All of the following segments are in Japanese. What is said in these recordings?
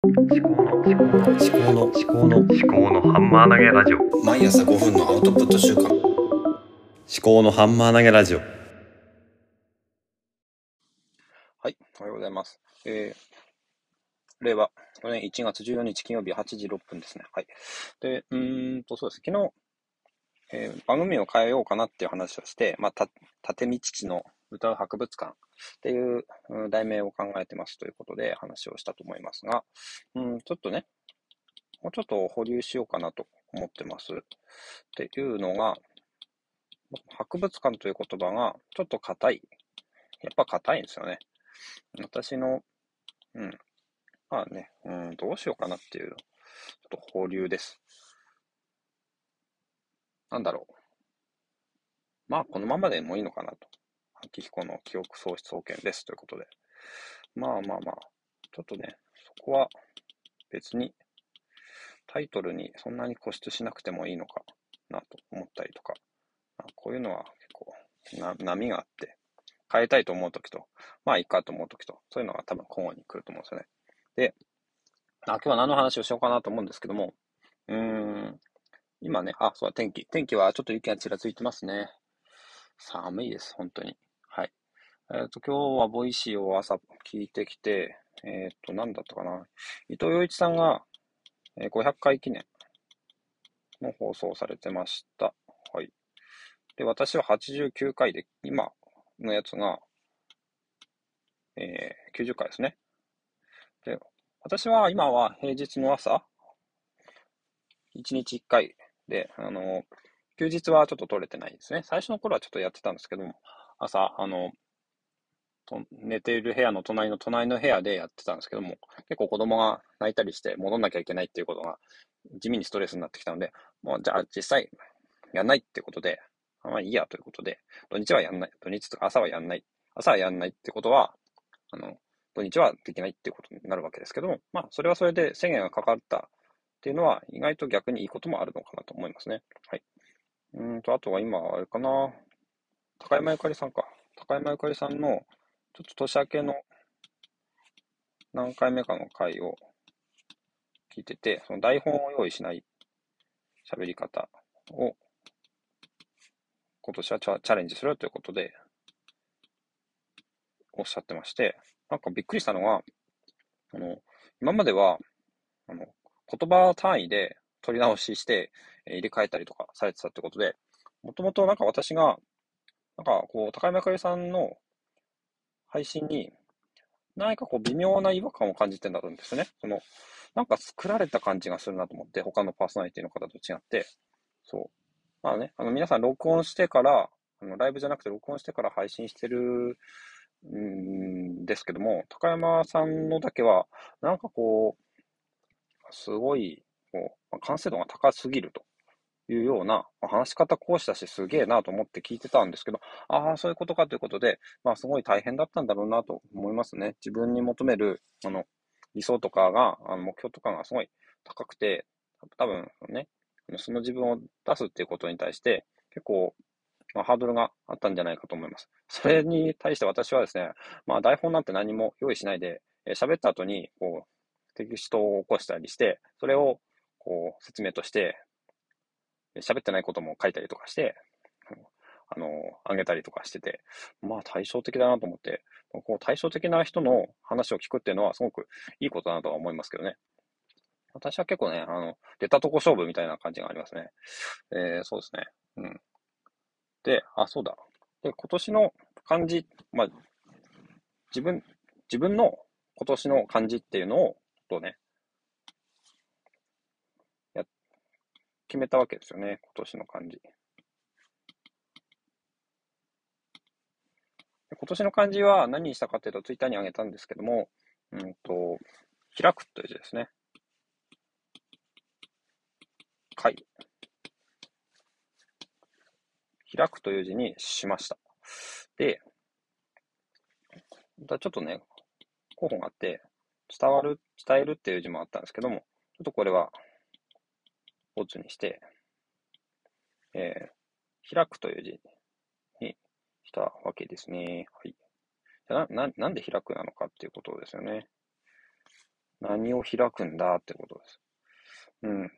思考の思考の思考の思考の思考のハンマー投げラジオ毎朝5分のアウトプット週間思考のハンマー投げラジオはい、おはようございます。えー、令和4年1月14日金曜日8時6分ですね。はい。で、うーんと、そうです。昨日、えー番組を変えようかなっていう話をして、まあ、た、立見父の歌う博物館っていう題名を考えてますということで話をしたと思いますが、うん、ちょっとね、もうちょっと保留しようかなと思ってます。っていうのが、博物館という言葉がちょっと硬い。やっぱ硬いんですよね。私の、うん、まあね、うん、どうしようかなっていう、ちょっと保留です。なんだろう。まあ、このままでもいいのかなと。秋彦の記憶喪失保険ですということで。まあまあまあ、ちょっとね、そこは別にタイトルにそんなに固執しなくてもいいのかなと思ったりとか、まあこういうのは結構波があって、変えたいと思うときと、まあいいかと思うときと、そういうのが多分交互に来ると思うんですよね。で、あ今日は何の話をしようかなと思うんですけども、うーん、今ね、あ、そうだ、天気。天気はちょっと雪がちらついてますね。寒いです、本当に。えっ、と、今日は Voicy を朝聞いてきて、えっ、と、何だったかな。伊藤洋一さんが、えー500回記念の放送されてました。はい。で、私は89回で、今のやつが、えー90回ですね。で、私は今は平日の朝、1日1回で、あの、休日はちょっと取れてないですね。最初の頃はちょっとやってたんですけども、朝、あの、と寝ている部屋の隣の隣の部屋でやってたんですけども、結構子供が泣いたりして戻んなきゃいけないっていうことが地味にストレスになってきたので、もうじゃあ実際やんないってことで、まあいいやということで、土日はやんない。土日とか朝はやんない。朝はやんないってことは、あの、土日はできないっていうことになるわけですけども、まあそれはそれで制限がかかったっていうのは意外と逆にいいこともあるのかなと思いますね。はい。うんと、あとは今、あれかな。高山ゆかりさんか。高山ゆかりさんの、ちょっと年明けの何回目かの回を聞いてて、その台本を用意しない喋り方を今年はチャチャレンジするということでおっしゃってまして、なんかびっくりしたのは、あの、今までは、あの、言葉単位で取り直しして、えー入れ替えたりとかされてたってことで、もともとなんか私が、なんかこう、高山かりさんの配信に、何かこう微妙な違和感を感じてたんですね。その、なんか作られた感じがするなと思って、他のパーソナリティの方と違って、そう。まあね、あの皆さん録音してから、あのライブじゃなくて録音してから配信してるんですけども、高山さんのだけは、なんかこう、すごい、こう、完成度が高すぎるというような、話し方講師だしすげえなと思って聞いてたんですけど、ああ、そういうことかということで、まあすごい大変だったんだろうなと思いますね。自分に求める、あの、理想とかが、あの目標とかがすごい高くて、多分ね、その自分を出すっていうことに対して、結構、まあ、ハードルがあったんじゃないかと思います。それに対して私はですね、まあ台本なんて何も用意しないで、えー喋った後に、こう、テキストを起こしたりして、それを、こう、説明として、喋ってないことも書いたりとかして、あの、あげたりとかしてて、まあ対照的だなと思って、こう対照的な人の話を聞くっていうのはすごくいいことだなとは思いますけどね。私は結構ね、あの、出たとこ勝負みたいな感じがありますね。えー、そうですね。うん。で、あ、そうだ。で、今年の漢字、まあ、自分、自分の今年の漢字っていうのを、とね、決めたわけですよね。今年の漢字。今年の漢字は何にしたかっていうと、ツイッターに上げたんですけども、うんと、開くという字ですね。開。開くという字にしました。で、ちょっとね、候補があって、伝わる、伝えるっていう字もあったんですけども、ちょっとこれは、オツにして、えー、開くという字にしたわけですね。はい。な、な、なんで開くなのかっていうことですよね。何を開くんだってことです。うん。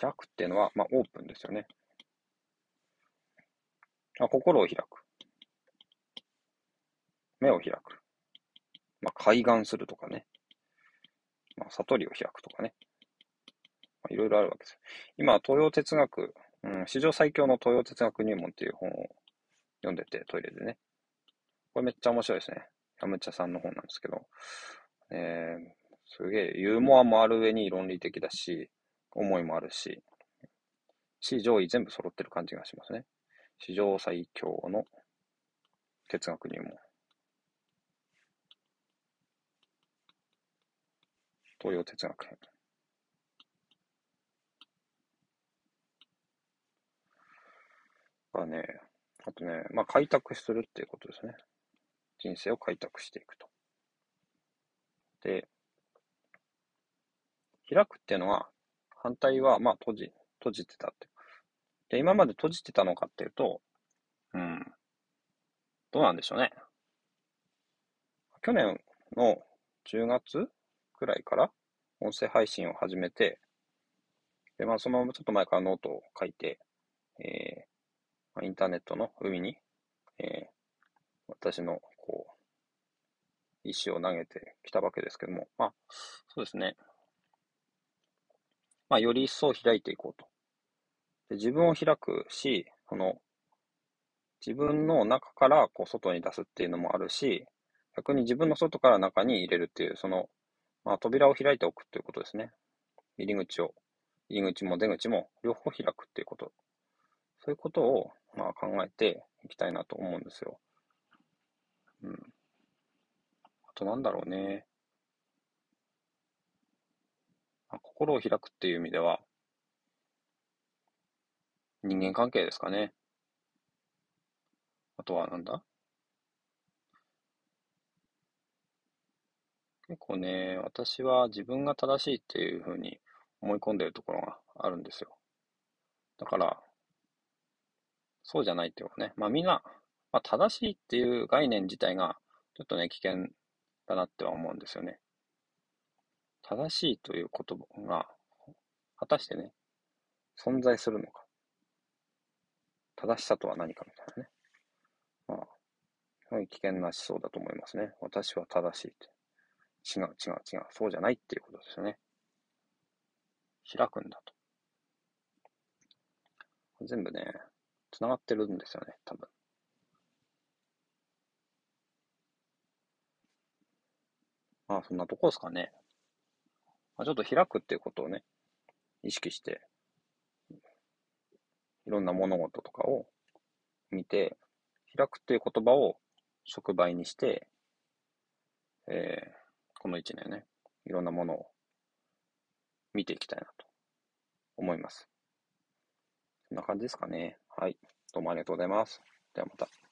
開くっていうのは、まあ、オープンですよね。あ心を開く。目を開く。まあ、開眼するとかね。まあ、悟りを開くとかね。いろいろあるわけです。今、東洋哲学、うん、史上最強の東洋哲学入門っていう本を読んでて、トイレでね。これめっちゃ面白いですね。ヤムチャさんの本なんですけど。えー、すげえ、ユーモアもある上に論理的だし、思いもあるし、史上位全部揃ってる感じがしますね。史上最強の哲学入門。東洋哲学編。ね、あとね、まあ開拓するっていうことですね。人生を開拓していくと。で、開くっていうのは、反対は、まあ閉じ、閉じてたって。で、今まで閉じてたのかっていうと、うん、どうなんでしょうね。去年の10月くらいから音声配信を始めて、で、まあそのちょっと前からノートを書いて、えインターネットの海に、えー、私のこう、石を投げてきたわけですけども、まあ、そうですね。まあ、より一層開いていこうと。で自分を開くし、その、自分の中からこう外に出すっていうのもあるし、逆に自分の外から中に入れるっていう、その、まあ、扉を開いておくっていうことですね。入り口を、入り口も出口も両方開くっていうこと。そういうことを、まあ、考えていきたいなと思うんですよ。うん。あとなんだろうね。まあ心を開くっていう意味では、人間関係ですかね。あとはなんだ？結構ね、私は自分が正しいっていうふうに思い込んでるところがあるんですよ。だから、そうじゃないっていうかね。まあみんな、まあ正しいっていう概念自体がちょっとね、危険だなっては思うんですよね。正しいという言葉が、果たしてね、存在するのか。正しさとは何かみたいなね。まあ、すごい危険な思想だと思いますね。私は正しいって。違う違う違う。そうじゃないっていうことですよね。開くんだと。全部ね、繋がってるんですよね、多分。まあ、そんなとこですかね。まあ、ちょっと開くっていうことをね、意識して、いろんな物事とかを見て、開くっていう言葉を触媒にして、えー、この一年ね、いろんなものを見ていきたいなと思います。そんな感じですかね。はい。どうもありがとうございます。ではまた。